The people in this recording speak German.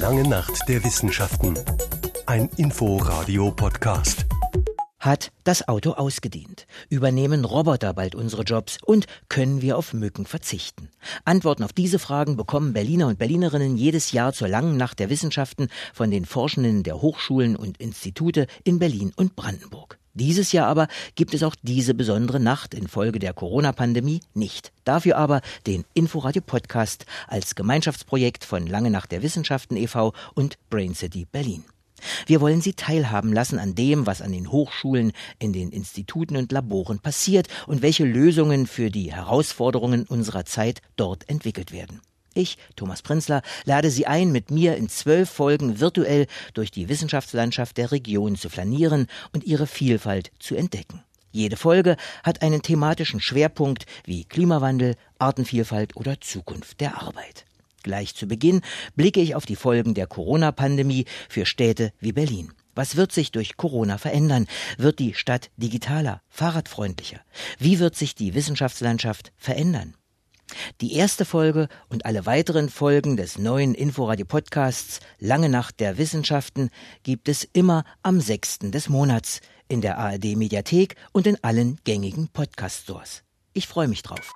lange Nacht der Wissenschaften. Ein Info-Radio-Podcast. Hat das Auto ausgedient? Übernehmen Roboter bald unsere Jobs? Und können wir auf Mücken verzichten? Antworten auf diese Fragen bekommen Berliner und Berlinerinnen jedes Jahr zur langen Nacht der Wissenschaften von den Forschenden der Hochschulen und Institute in Berlin und Brandenburg. Dieses Jahr aber gibt es auch diese besondere Nacht infolge der Corona-Pandemie nicht. Dafür aber den Inforadio Podcast als Gemeinschaftsprojekt von Lange Nacht der Wissenschaften e.V. und Brain City Berlin. Wir wollen Sie teilhaben lassen an dem, was an den Hochschulen, in den Instituten und Laboren passiert und welche Lösungen für die Herausforderungen unserer Zeit dort entwickelt werden. Ich, Thomas Prinzler, lade Sie ein, mit mir in zwölf Folgen virtuell durch die Wissenschaftslandschaft der Region zu flanieren und ihre Vielfalt zu entdecken. Jede Folge hat einen thematischen Schwerpunkt wie Klimawandel, Artenvielfalt oder Zukunft der Arbeit. Gleich zu Beginn blicke ich auf die Folgen der Corona-Pandemie für Städte wie Berlin. Was wird sich durch Corona verändern? Wird die Stadt digitaler, fahrradfreundlicher? Wie wird sich die Wissenschaftslandschaft verändern? Die erste Folge und alle weiteren Folgen des neuen Inforadio Podcasts Lange Nacht der Wissenschaften gibt es immer am 6. des Monats in der ARD Mediathek und in allen gängigen Podcast Stores. Ich freue mich drauf.